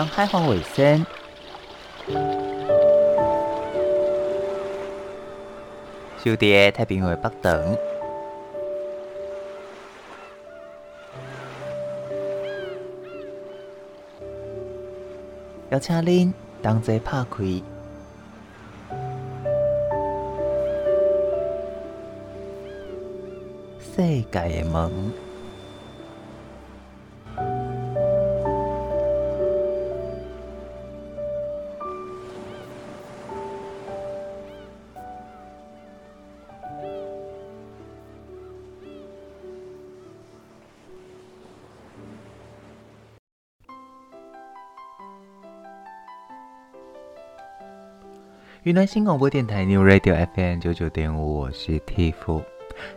当海防卫生，小弟太平洋北等，邀请恁同齐拍开世界的门。云南新广播电台 New Radio FM 九九点五，我是 Tiff。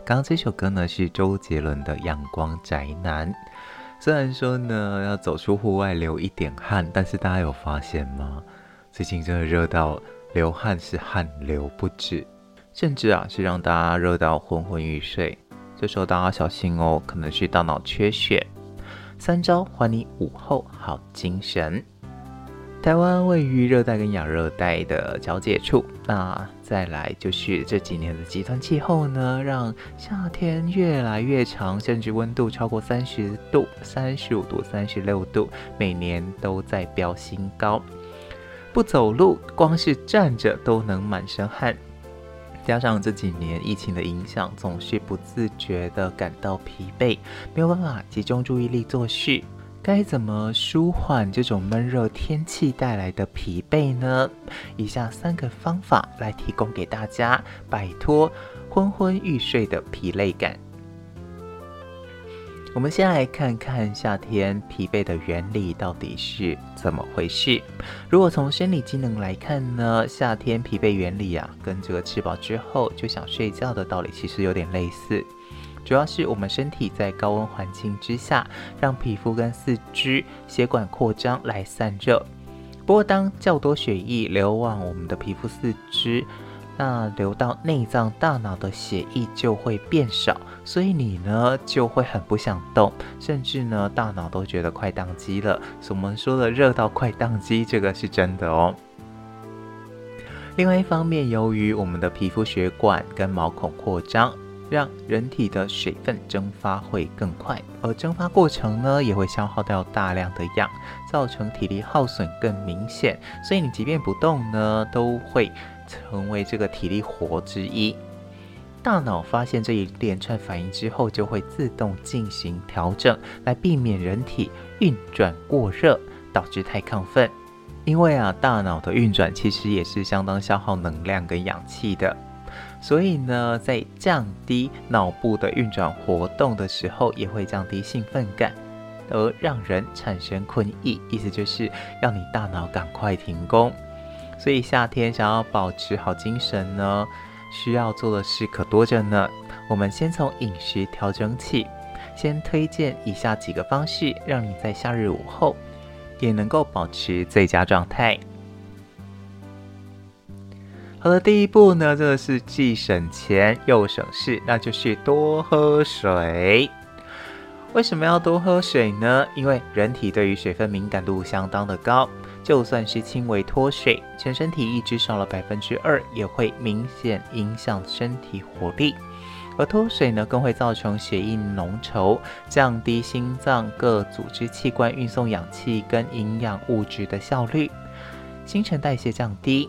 刚刚这首歌呢是周杰伦的《阳光宅男》。虽然说呢要走出户外流一点汗，但是大家有发现吗？最近真的热到流汗是汗流不止，甚至啊是让大家热到昏昏欲睡。这时候大家小心哦，可能是大脑缺血。三招还你午后好精神。台湾位于热带跟亚热带的交界处，那再来就是这几年的极端气候呢，让夏天越来越长，甚至温度超过三十度、三十五度、三十六度，每年都在飙新高。不走路，光是站着都能满身汗，加上这几年疫情的影响，总是不自觉地感到疲惫，没有办法集中注意力做事。该怎么舒缓这种闷热天气带来的疲惫呢？以下三个方法来提供给大家，摆脱昏昏欲睡的疲累感。我们先来看看夏天疲惫的原理到底是怎么回事。如果从生理机能来看呢，夏天疲惫原理啊，跟这个吃饱之后就想睡觉的道理其实有点类似。主要是我们身体在高温环境之下，让皮肤跟四肢血管扩张来散热。不过，当较多血液流往我们的皮肤四肢，那流到内脏、大脑的血液就会变少，所以你呢就会很不想动，甚至呢大脑都觉得快宕机了。我们说的热到快宕机，这个是真的哦。另外一方面，由于我们的皮肤血管跟毛孔扩张。让人体的水分蒸发会更快，而蒸发过程呢，也会消耗掉大量的氧，造成体力耗损更明显。所以你即便不动呢，都会成为这个体力活之一。大脑发现这一连串反应之后，就会自动进行调整，来避免人体运转过热，导致太亢奋。因为啊，大脑的运转其实也是相当消耗能量跟氧气的。所以呢，在降低脑部的运转活动的时候，也会降低兴奋感，而让人产生困意。意思就是要你大脑赶快停工。所以夏天想要保持好精神呢，需要做的事可多着呢。我们先从饮食调整起，先推荐以下几个方式，让你在夏日午后也能够保持最佳状态。好的，第一步呢，这个是既省钱又省事，那就是多喝水。为什么要多喝水呢？因为人体对于水分敏感度相当的高，就算是轻微脱水，全身体液只少了百分之二，也会明显影响身体活力。而脱水呢，更会造成血液浓稠，降低心脏各组织器官运送氧气跟营养物质的效率，新陈代谢降低。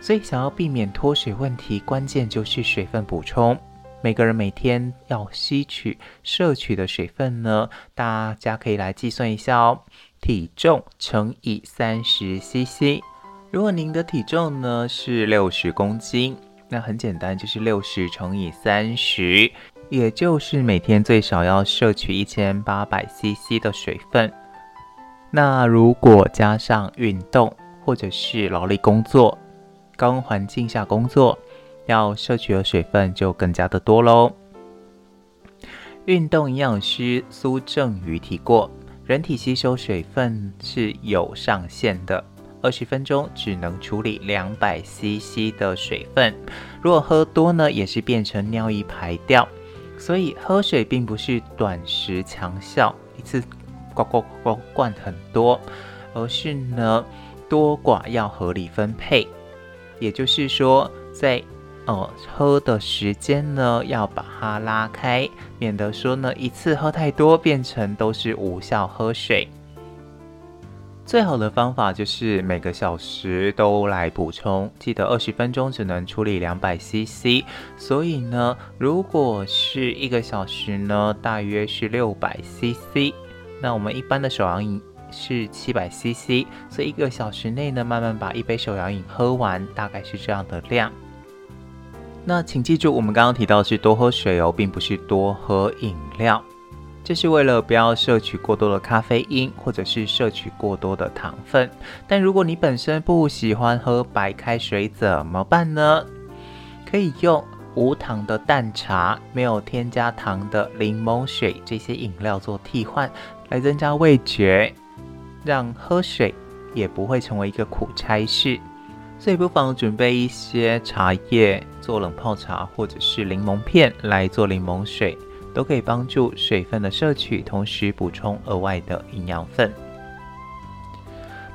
所以，想要避免脱水问题，关键就是水分补充。每个人每天要吸取、摄取的水分呢，大家可以来计算一下哦。体重乘以三十 CC。如果您的体重呢是六十公斤，那很简单，就是六十乘以三十，也就是每天最少要摄取一千八百 CC 的水分。那如果加上运动或者是劳力工作，高温环境下工作，要摄取的水分就更加的多喽。运动营养师苏正宇提过，人体吸收水分是有上限的，二十分钟只能处理两百 CC 的水分，如果喝多呢，也是变成尿液排掉。所以喝水并不是短时强效，一次呱呱呱灌很多。而是呢多寡要合理分配。也就是说，在哦喝的时间呢要把它拉开，免得说呢一次喝太多变成都是无效喝水。最好的方法就是每个小时都来补充，记得二十分钟只能处理两百 CC，所以呢，如果是一个小时呢，大约是六百 CC。那我们一般的手摇饮是七百 CC，所以一个小时内呢，慢慢把一杯手摇饮喝完，大概是这样的量。那请记住，我们刚刚提到是多喝水哦，并不是多喝饮料。这是为了不要摄取过多的咖啡因，或者是摄取过多的糖分。但如果你本身不喜欢喝白开水，怎么办呢？可以用无糖的淡茶、没有添加糖的柠檬水这些饮料做替换，来增加味觉，让喝水也不会成为一个苦差事。所以不妨准备一些茶叶做冷泡茶，或者是柠檬片来做柠檬水。都可以帮助水分的摄取，同时补充额外的营养分。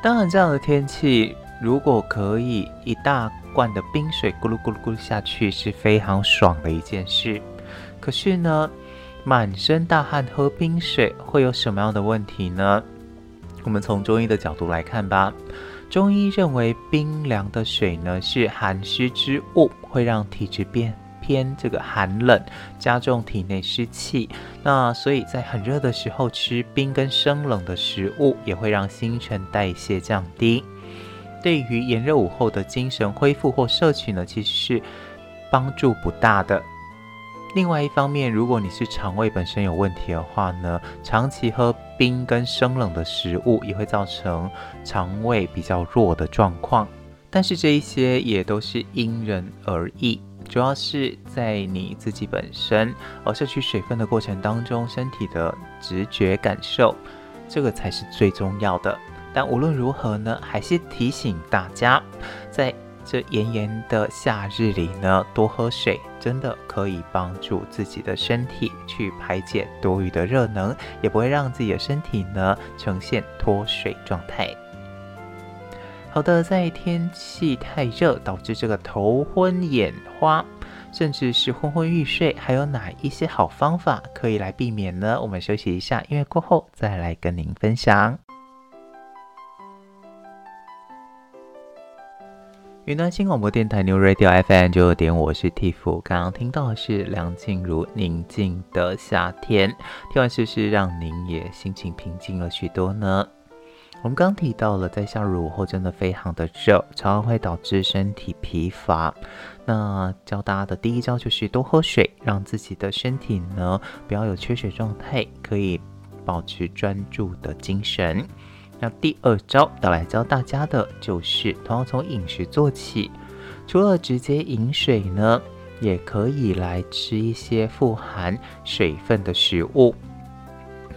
当然，这样的天气，如果可以一大罐的冰水咕噜咕噜咕噜下去，是非常爽的一件事。可是呢，满身大汗喝冰水会有什么样的问题呢？我们从中医的角度来看吧。中医认为，冰凉的水呢是寒湿之物，会让体质变。偏这个寒冷，加重体内湿气。那所以在很热的时候吃冰跟生冷的食物，也会让新陈代谢降低。对于炎热午后的精神恢复或摄取呢，其实是帮助不大的。另外一方面，如果你是肠胃本身有问题的话呢，长期喝冰跟生冷的食物，也会造成肠胃比较弱的状况。但是这一些也都是因人而异。主要是在你自己本身，而摄取水分的过程当中，身体的直觉感受，这个才是最重要的。但无论如何呢，还是提醒大家，在这炎炎的夏日里呢，多喝水，真的可以帮助自己的身体去排解多余的热能，也不会让自己的身体呢呈现脱水状态。好的，在天气太热导致这个头昏眼花，甚至是昏昏欲睡，还有哪一些好方法可以来避免呢？我们休息一下，因为过后再来跟您分享。云端新广播电台 New Radio FM 九九点，我是 Tiff。刚刚听到的是梁静茹《宁静的夏天》，听完是不是让您也心情平静了许多呢？我们刚提到了，在夏日午后真的非常的热，常常会导致身体疲乏。那教大家的第一招就是多喝水，让自己的身体呢不要有缺水状态，可以保持专注的精神。那第二招要来教大家的就是，同样从饮食做起，除了直接饮水呢，也可以来吃一些富含水分的食物。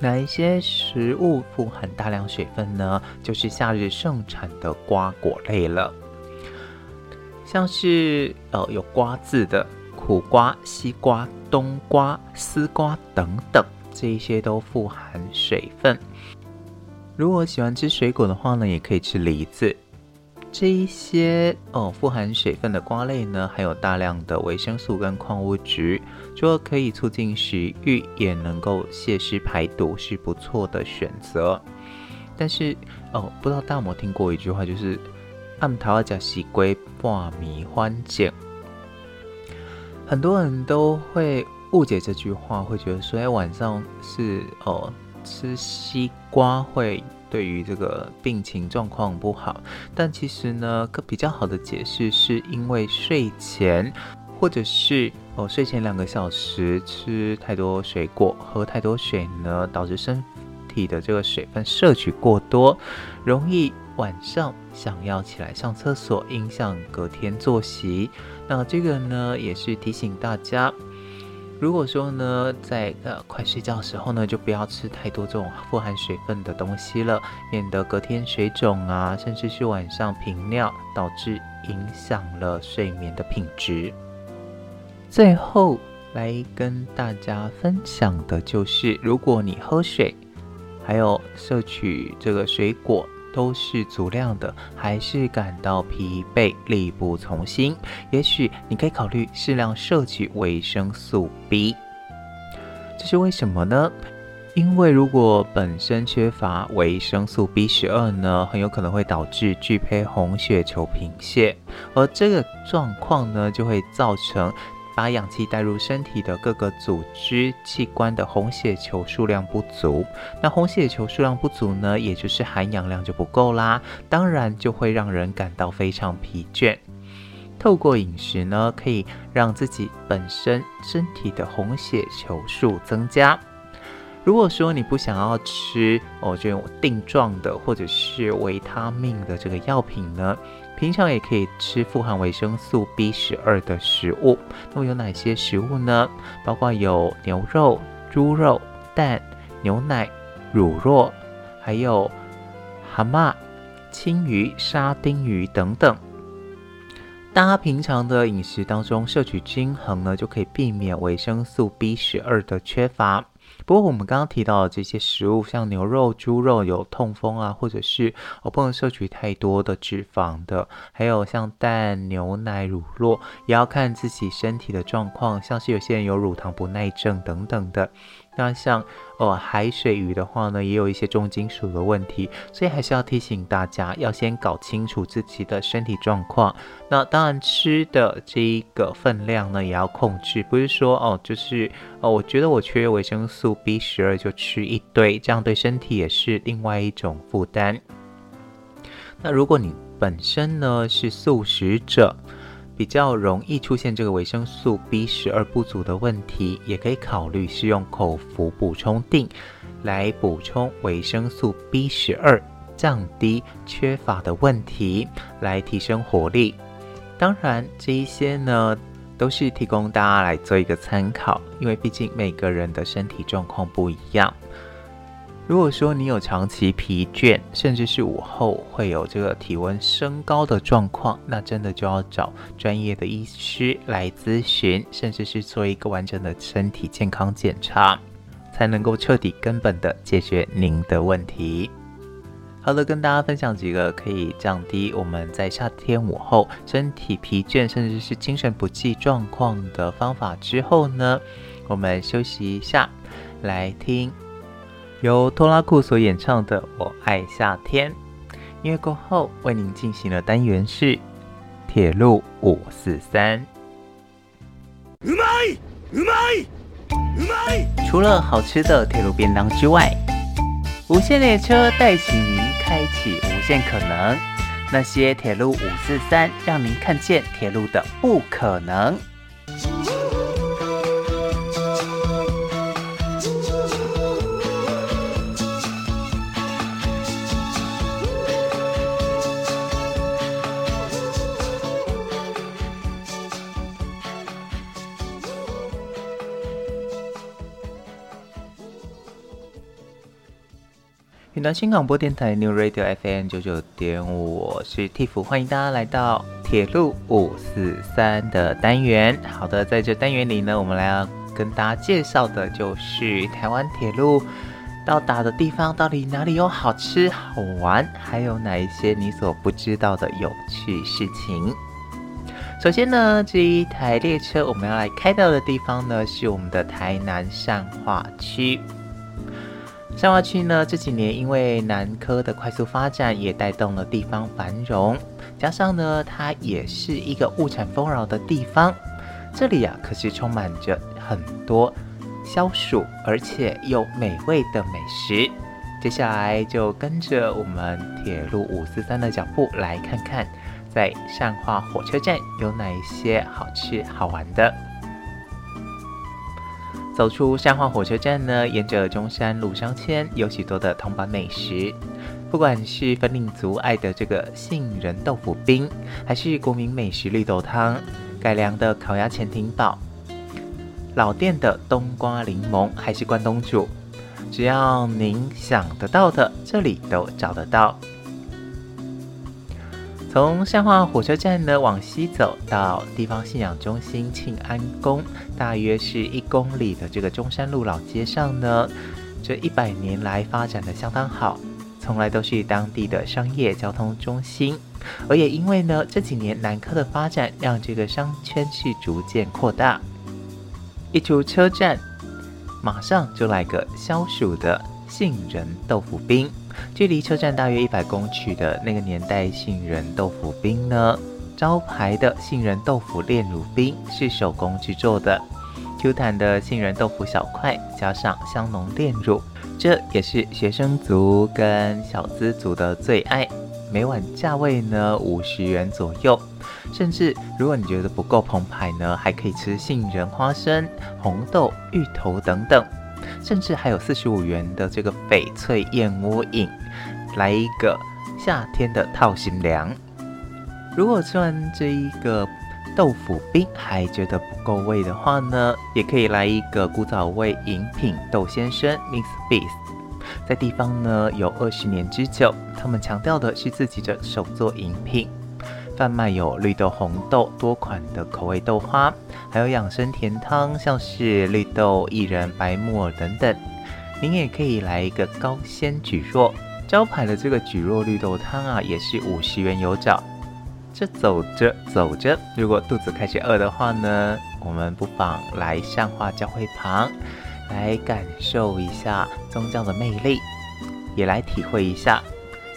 哪一些食物富含大量水分呢？就是夏日盛产的瓜果类了，像是呃有“瓜”字的苦瓜、西瓜、冬瓜、丝瓜等等，这一些都富含水分。如果喜欢吃水果的话呢，也可以吃梨子。这一些哦，富含水分的瓜类呢，含有大量的维生素跟矿物质，除了可以促进食欲，也能够泄湿排毒，是不错的选择。但是哦，不知道大家有没有听过一句话，就是“暗桃加西龟半米欢景”，很多人都会误解这句话，会觉得说，哎，晚上是哦吃西瓜会。对于这个病情状况不好，但其实呢，个比较好的解释是因为睡前或者是哦睡前两个小时吃太多水果，喝太多水呢，导致身体的这个水分摄取过多，容易晚上想要起来上厕所，影响隔天作息。那这个呢，也是提醒大家。如果说呢，在呃快睡觉的时候呢，就不要吃太多这种富含水分的东西了，免得隔天水肿啊，甚至是晚上频尿，导致影响了睡眠的品质。最后来跟大家分享的就是，如果你喝水，还有摄取这个水果。都是足量的，还是感到疲惫、力不从心，也许你可以考虑适量摄取维生素 B。这是为什么呢？因为如果本身缺乏维生素 B 十二呢，很有可能会导致巨胚红血球贫血，而这个状况呢，就会造成把氧气带入身体的各个组织器官的红血球数量不足。那红血球数量不足呢，也就是含氧量就不够啦，当然就会让人感到非常疲倦。透过饮食呢，可以让自己本身身体的红血球数增加。如果说你不想要吃哦这种定状的或者是维他命的这个药品呢，平常也可以吃富含维生素 B 十二的食物。那么有哪些食物呢？包括有牛肉、猪肉、蛋、牛奶、乳酪，还有蛤蟆、青鱼、沙丁鱼等等。大家平常的饮食当中摄取均衡呢，就可以避免维生素 B 十二的缺乏。不过我们刚刚提到的这些食物，像牛肉、猪肉有痛风啊，或者是哦不能摄取太多的脂肪的，还有像蛋、牛奶、乳酪，也要看自己身体的状况，像是有些人有乳糖不耐症等等的。那像哦海水鱼的话呢，也有一些重金属的问题，所以还是要提醒大家，要先搞清楚自己的身体状况。那当然吃的这一个分量呢，也要控制，不是说哦就是哦，我觉得我缺维生素 B 十二就吃一堆，这样对身体也是另外一种负担。那如果你本身呢是素食者，比较容易出现这个维生素 B 十二不足的问题，也可以考虑使用口服补充錠来补充维生素 B 十二，降低缺乏的问题，来提升活力。当然，这一些呢都是提供大家来做一个参考，因为毕竟每个人的身体状况不一样。如果说你有长期疲倦，甚至是午后会有这个体温升高的状况，那真的就要找专业的医师来咨询，甚至是做一个完整的身体健康检查，才能够彻底根本的解决您的问题。好的，跟大家分享几个可以降低我们在夏天午后身体疲倦，甚至是精神不济状况的方法之后呢，我们休息一下，来听。由拖拉库所演唱的《我爱夏天》，音乐过后为您进行的单元是铁路五四三。除了好吃的铁路便当之外，无限列车带起您开启无限可能。那些铁路五四三，让您看见铁路的不可能。云端新广播电台 New Radio FM 九九点五，我是 Tiff，欢迎大家来到铁路五四三的单元。好的，在这单元里呢，我们来要跟大家介绍的就是台湾铁路到达的地方，到底哪里有好吃好玩，还有哪一些你所不知道的有趣事情。首先呢，这一台列车我们要来开到的地方呢，是我们的台南善化区。善化区呢，这几年因为南科的快速发展，也带动了地方繁荣。加上呢，它也是一个物产丰饶的地方。这里啊，可是充满着很多消暑而且又美味的美食。接下来就跟着我们铁路五四三的脚步，来看看在善化火车站有哪一些好吃好玩的。走出善化火车站呢，沿着中山路商圈有许多的铜板美食，不管是粉岭族爱的这个杏仁豆腐冰，还是国民美食绿豆汤，改良的烤鸭潜艇堡，老店的冬瓜柠檬，还是关东煮，只要您想得到的，这里都找得到。从善化火车站呢往西走到地方信仰中心庆安宫，大约是一公里的这个中山路老街上呢，这一百年来发展的相当好。从来都是当地的商业交通中心，而也因为呢这几年南科的发展，让这个商圈是逐渐扩大。一出车站，马上就来个消暑的杏仁豆腐冰。距离车站大约一百公尺的那个年代杏仁豆腐冰呢，招牌的杏仁豆腐炼乳冰是手工制作的，Q 弹的杏仁豆腐小块加上香浓炼乳，这也是学生族跟小资族的最爱。每碗价位呢五十元左右，甚至如果你觉得不够澎湃呢，还可以吃杏仁花生、红豆、芋头等等。甚至还有四十五元的这个翡翠燕窝饮，来一个夏天的套心凉。如果吃完这一个豆腐冰还觉得不够味的话呢，也可以来一个古早味饮品豆先生 Miss Beast，在地方呢有二十年之久，他们强调的是自己的手作饮品。贩卖有绿豆、红豆多款的口味豆花，还有养生甜汤，像是绿豆薏仁、白木耳等等。您也可以来一个高纤蒟蒻，招牌的这个蒟蒻绿豆汤啊，也是五十元有找。这走着走着，如果肚子开始饿的话呢，我们不妨来善化教会旁，来感受一下宗教的魅力，也来体会一下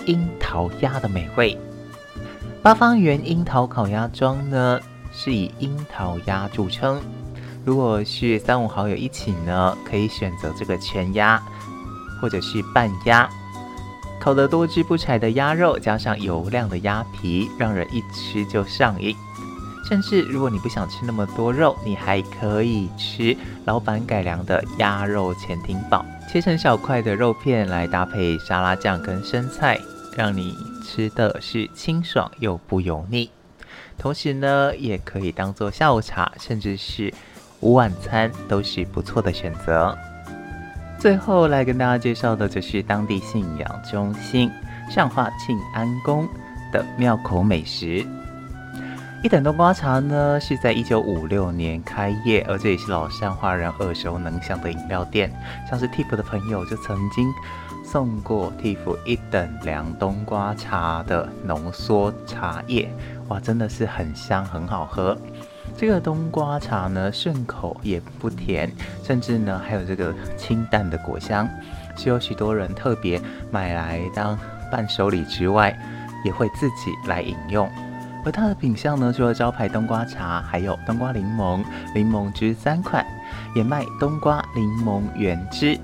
樱桃鸭的美味。八方园樱桃烤鸭庄呢，是以樱桃鸭著称。如果是三五好友一起呢，可以选择这个全鸭，或者是半鸭，烤得多汁不柴的鸭肉，加上油亮的鸭皮，让人一吃就上瘾。甚至如果你不想吃那么多肉，你还可以吃老板改良的鸭肉潜艇堡，切成小块的肉片来搭配沙拉酱跟生菜，让你。吃的是清爽又不油腻，同时呢，也可以当做下午茶，甚至是午晚餐，都是不错的选择。最后来跟大家介绍的，就是当地信仰中心善化庆安宫的庙口美食。一等冬瓜茶呢，是在一九五六年开业，而这也是老善化人耳熟能详的饮料店，像是 Tip 的朋友就曾经。送过 Tiff 一等凉冬瓜茶的浓缩茶叶，哇，真的是很香，很好喝。这个冬瓜茶呢，顺口也不甜，甚至呢还有这个清淡的果香，是有许多人特别买来当伴手礼之外，也会自己来饮用。而它的品相呢，除了招牌冬瓜茶，还有冬瓜柠檬、柠檬汁三款，也卖冬瓜柠檬原汁。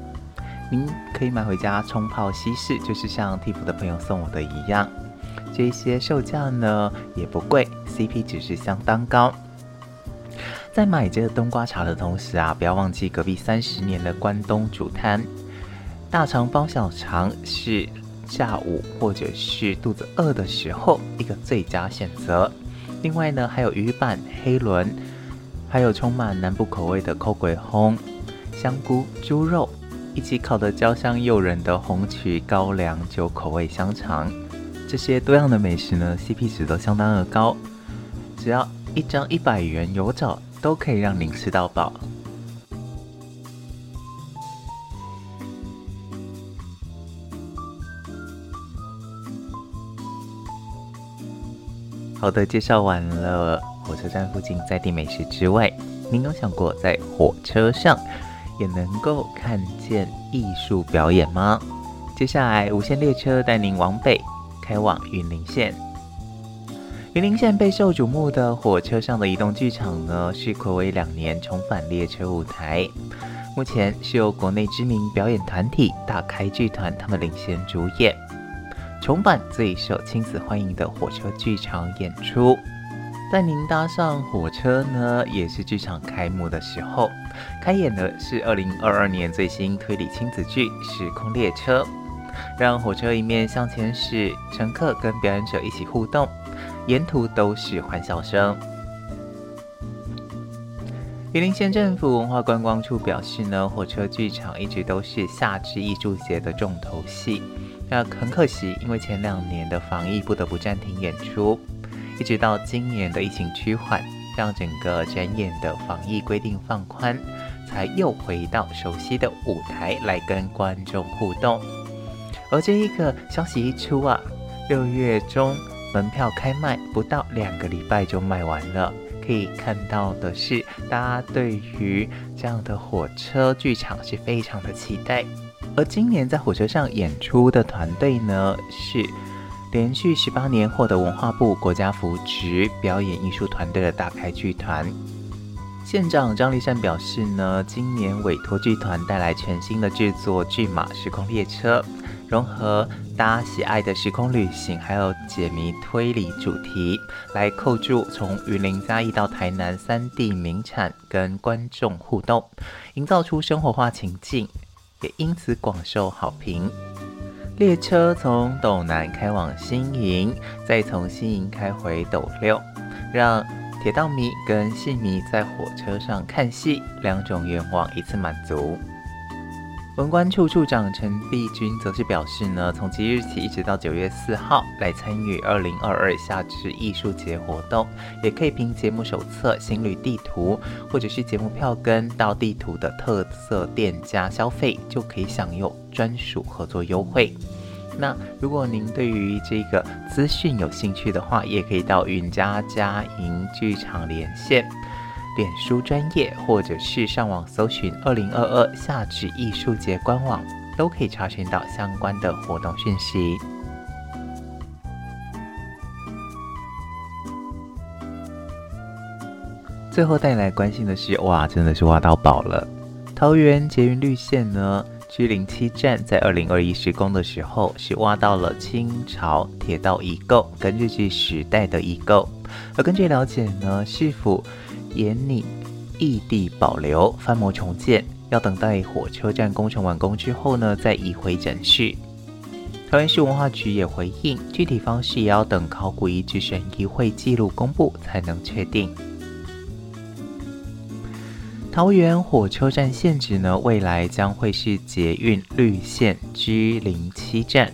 您可以买回家冲泡稀释，就是像 Tiff 的朋友送我的一样。这些售价呢也不贵，CP 值是相当高。在买这个冬瓜茶的同时啊，不要忘记隔壁三十年的关东煮摊，大肠包小肠是下午或者是肚子饿的时候一个最佳选择。另外呢，还有鱼板、黑轮，还有充满南部口味的扣鬼烘、香菇、猪肉。一起烤的焦香诱人的红曲高粱酒口味香肠，这些多样的美食呢，CP 值都相当的高，只要一张一百元有找，都可以让您吃到饱。好的，介绍完了火车站附近在地美食之外，您有想过在火车上也能够看见艺术表演吗？接下来，无限列车带您往北，开往云林县。云林县备受瞩目的火车上的移动剧场呢，是睽违两年重返列车舞台。目前是由国内知名表演团体大开剧团他们领衔主演，重返最受亲子欢迎的火车剧场演出。在您搭上火车呢，也是剧场开幕的时候。开演的是二零二二年最新推理亲子剧《时空列车》，让火车一面向前驶，乘客跟表演者一起互动，沿途都是欢笑声。云林县政府文化观光处表示呢，火车剧场一直都是夏至艺术节的重头戏，那很可惜，因为前两年的防疫不得不暂停演出。一直到今年的疫情趋缓，让整个展演的防疫规定放宽，才又回到熟悉的舞台来跟观众互动。而这一个消息一出啊，六月中门票开卖不到两个礼拜就卖完了。可以看到的是，大家对于这样的火车剧场是非常的期待。而今年在火车上演出的团队呢，是连续十八年获得文化部国家扶植表演艺术团队的大开剧团。县长张丽善表示呢，今年委托剧团带来全新的制作剧码时空列车，融合大家喜爱的时空旅行，还有解谜推理主题，来扣住从云林嘉义到台南三地名产，跟观众互动，营造出生活化情境，也因此广受好评。列车从斗南开往新营，再从新营开回斗六，让铁道迷跟戏迷在火车上看戏，两种愿望一次满足。文官处处长陈碧君则是表示呢，从即日起一直到九月四号来参与二零二二夏至艺术节活动，也可以凭节目手册、行旅地图或者是节目票根到地图的特色店家消费，就可以享有专属合作优惠。那如果您对于这个资讯有兴趣的话，也可以到云家嘉莹剧场连线、脸书专业，或者是上网搜寻“二零二二夏至艺术节”官网，都可以查询到相关的活动讯息。最后带来关心的是，哇，真的是挖到宝了！桃园捷运绿线呢？G 零七站在二零二一施工的时候，是挖到了清朝铁道遗构跟日据时代的遗构。而根据了解呢，市府研拟异地保留、翻模重建，要等待火车站工程完工之后呢，再移回展示。桃园市文化局也回应，具体方式也要等考古遗址审议会记录公布才能确定。桃园火车站现址呢，未来将会是捷运绿线 G 零七站，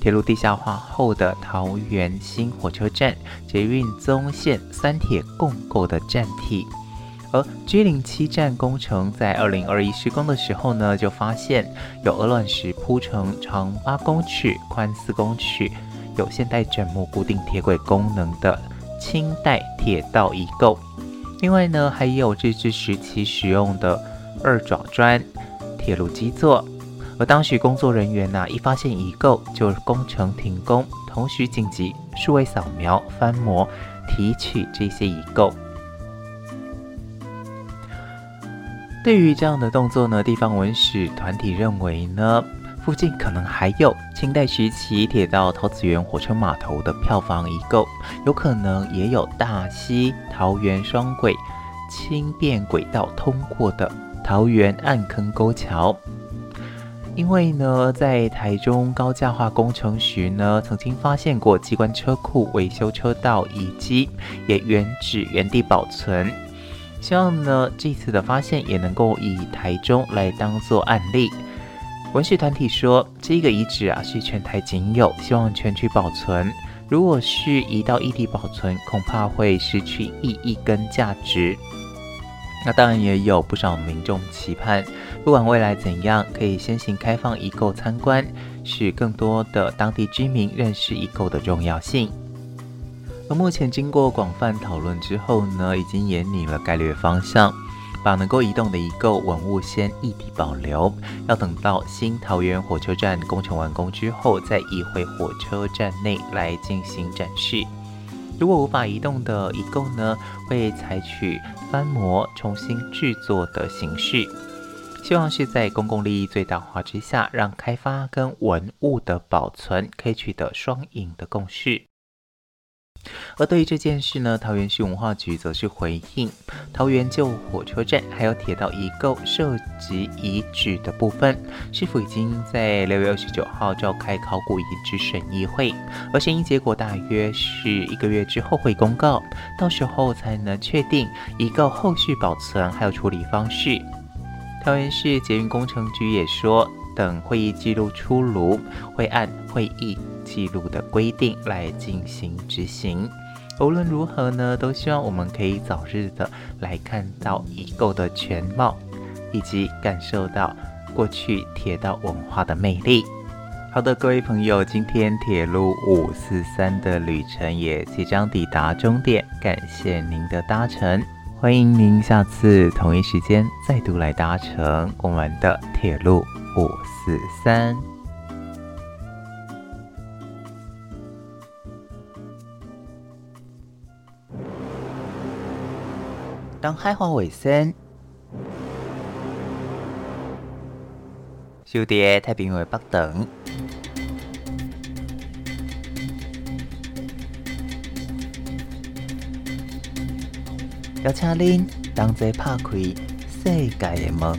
铁路地下化后的桃园新火车站，捷运棕线三铁共构的站体。而 G 零七站工程在二零二一施工的时候呢，就发现有鹅卵石铺成长八公尺、宽四公尺、有现代枕木固定铁轨功能的清代铁道遗构。另外呢，还有日治时期使用的二爪砖铁路基座，而当时工作人员呢、一发现遗构就工程停工，同时紧急数位扫描、翻模、提取这些遗构。对于这样的动作呢，地方文史团体认为呢，附近可能还有清代时期铁道桃子园火车码头的票房遗构，有可能也有大溪桃园双轨轻便轨道通过的桃园暗坑沟桥。因为呢，在台中高架化工程时呢，曾经发现过机关车库维修车道遗迹，也原址原地保存。希望呢，这次的发现也能够以台中来当做案例。文史团体说，这个遗址啊是全台仅有，希望全区保存。如果是移到异地保存，恐怕会失去意义跟价值。那当然也有不少民众期盼，不管未来怎样，可以先行开放遗构参观，使更多的当地居民认识遗构的重要性。而目前经过广泛讨论之后呢，已经研拟了概略方向。把能够移动的遗构文物先异地保留，要等到新桃园火车站工程完工之后，再移回火车站内来进行展示。如果无法移动的遗构呢，会采取翻模重新制作的形式，希望是在公共利益最大化之下，让开发跟文物的保存可以取得双赢的共识。而对于这件事呢，桃园市文化局则是回应：桃园旧火车站还有铁道遗构涉及遗址的部分，是否已经在六月二十九号召开考古遗址审议会，而审议结果大约是一个月之后会公告，到时候才能确定遗构后续保存还有处理方式。桃园市捷运工程局也说，等会议记录出炉，会按会议记录的规定来进行执行。无论如何呢，都希望我们可以早日的来看到已购的全貌，以及感受到过去铁道文化的魅力。好的，各位朋友，今天铁路五四三的旅程也即将抵达终点，感谢您的搭乘，欢迎您下次同一时间再度来搭乘我们的铁路五四三。当海华卫生，小弟太平洋北等。邀请您同齐拍开世界的门。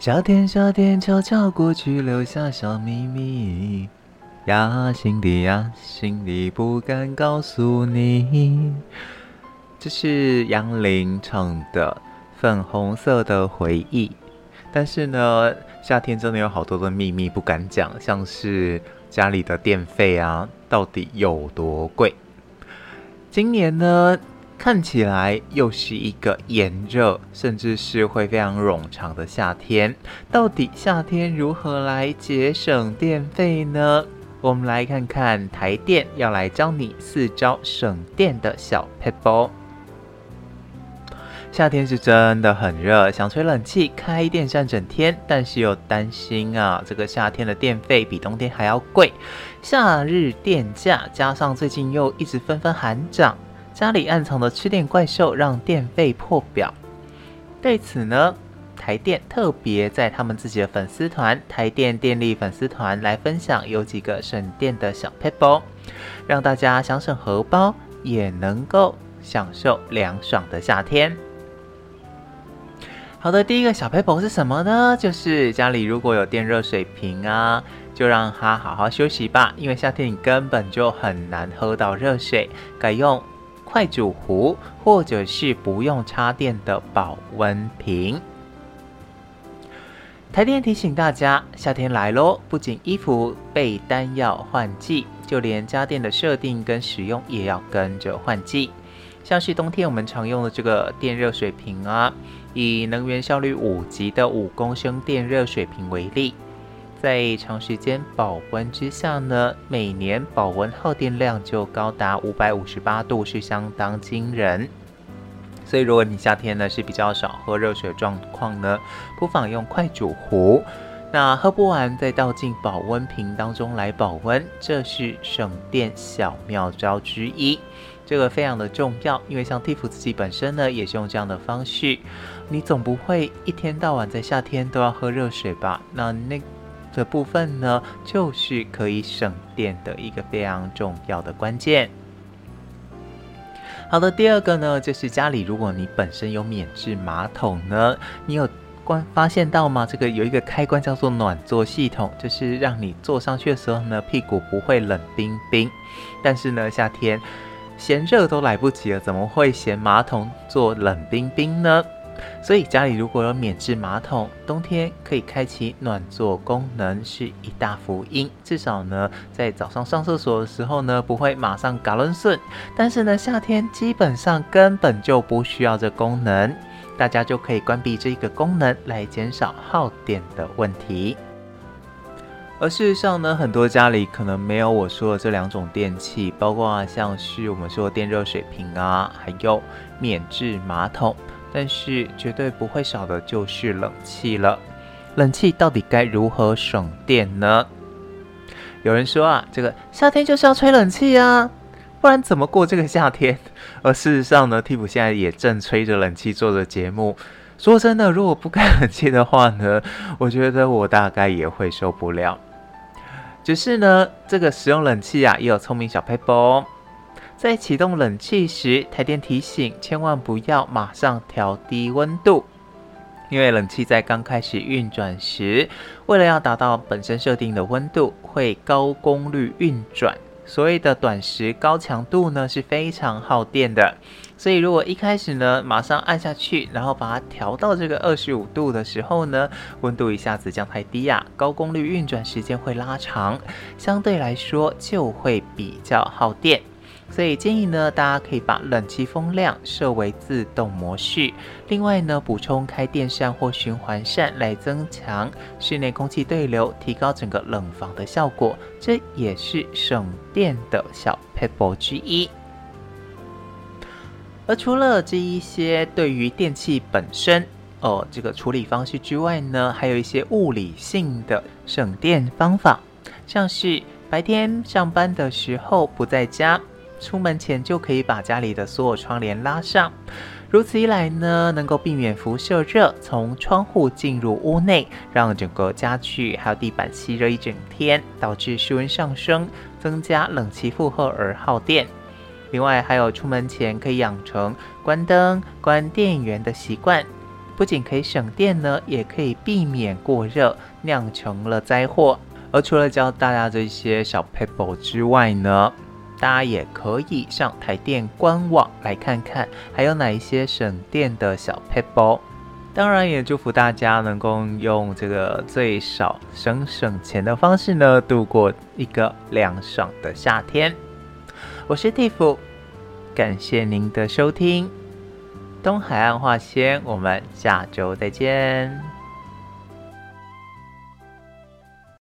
夏天，夏天悄悄过去，留下小秘密。呀，心底呀，心底不敢告诉你。这是杨林唱的《粉红色的回忆》，但是呢。夏天真的有好多的秘密不敢讲，像是家里的电费啊，到底有多贵？今年呢，看起来又是一个炎热，甚至是会非常冗长的夏天。到底夏天如何来节省电费呢？我们来看看台电要来教你四招省电的小撇步。夏天是真的很热，想吹冷气、开电扇整天，但是又担心啊，这个夏天的电费比冬天还要贵。夏日电价加上最近又一直纷纷喊涨，家里暗藏的吃电怪兽让电费破表。对此呢，台电特别在他们自己的粉丝团“台电电力粉丝团”来分享有几个省电的小撇步，让大家想省荷包也能够享受凉爽的夏天。好的，第一个小撇步是什么呢？就是家里如果有电热水瓶啊，就让它好好休息吧。因为夏天你根本就很难喝到热水，改用快煮壶或者是不用插电的保温瓶。台电提醒大家，夏天来喽，不仅衣服被单要换季，就连家电的设定跟使用也要跟着换季。像是冬天我们常用的这个电热水瓶啊。以能源效率五级的五公升电热水瓶为例，在长时间保温之下呢，每年保温耗电量就高达五百五十八度，是相当惊人。所以，如果你夏天呢是比较少喝热水状况呢，不妨用快煮壶，那喝不完再倒进保温瓶当中来保温，这是省电小妙招之一。这个非常的重要，因为像蒂芙自己本身呢，也是用这样的方式。你总不会一天到晚在夏天都要喝热水吧？那那这部分呢，就是可以省电的一个非常重要的关键。好的，第二个呢，就是家里如果你本身有免治马桶呢，你有关发现到吗？这个有一个开关叫做暖座系统，就是让你坐上去的时候呢，屁股不会冷冰冰。但是呢，夏天。嫌热都来不及了，怎么会嫌马桶坐冷冰冰呢？所以家里如果有免治马桶，冬天可以开启暖座功能是一大福音。至少呢，在早上上厕所的时候呢，不会马上嘎抡顺。但是呢，夏天基本上根本就不需要这功能，大家就可以关闭这个功能来减少耗电的问题。而事实上呢，很多家里可能没有我说的这两种电器，包括啊像是我们说的电热水瓶啊，还有免治马桶，但是绝对不会少的就是冷气了。冷气到底该如何省电呢？有人说啊，这个夏天就是要吹冷气啊，不然怎么过这个夏天？而事实上呢，蒂芙现在也正吹着冷气做着节目。说真的，如果不开冷气的话呢，我觉得我大概也会受不了。只是呢，这个使用冷气啊，也有聪明小撇步哦。在启动冷气时，台电提醒，千万不要马上调低温度，因为冷气在刚开始运转时，为了要达到本身设定的温度，会高功率运转。所谓的短时高强度呢，是非常耗电的。所以如果一开始呢，马上按下去，然后把它调到这个二十五度的时候呢，温度一下子降太低呀，高功率运转时间会拉长，相对来说就会比较耗电。所以建议呢，大家可以把冷气风量设为自动模式。另外呢，补充开电扇或循环扇来增强室内空气对流，提高整个冷房的效果。这也是省电的小 p e p l e 之一。而除了这一些对于电器本身哦这个处理方式之外呢，还有一些物理性的省电方法，像是白天上班的时候不在家。出门前就可以把家里的所有窗帘拉上，如此一来呢，能够避免辐射热从窗户进入屋内，让整个家具还有地板吸热一整天，导致室温上升，增加冷气负荷而耗电。另外，还有出门前可以养成关灯、关电源的习惯，不仅可以省电呢，也可以避免过热酿成了灾祸。而除了教大家这些小撇步之外呢，大家也可以上台电官网来看看，还有哪一些省电的小撇步。当然，也祝福大家能够用这个最少省省钱的方式呢，度过一个凉爽的夏天。我是蒂芙，感谢您的收听，东海岸化纤，我们下周再见。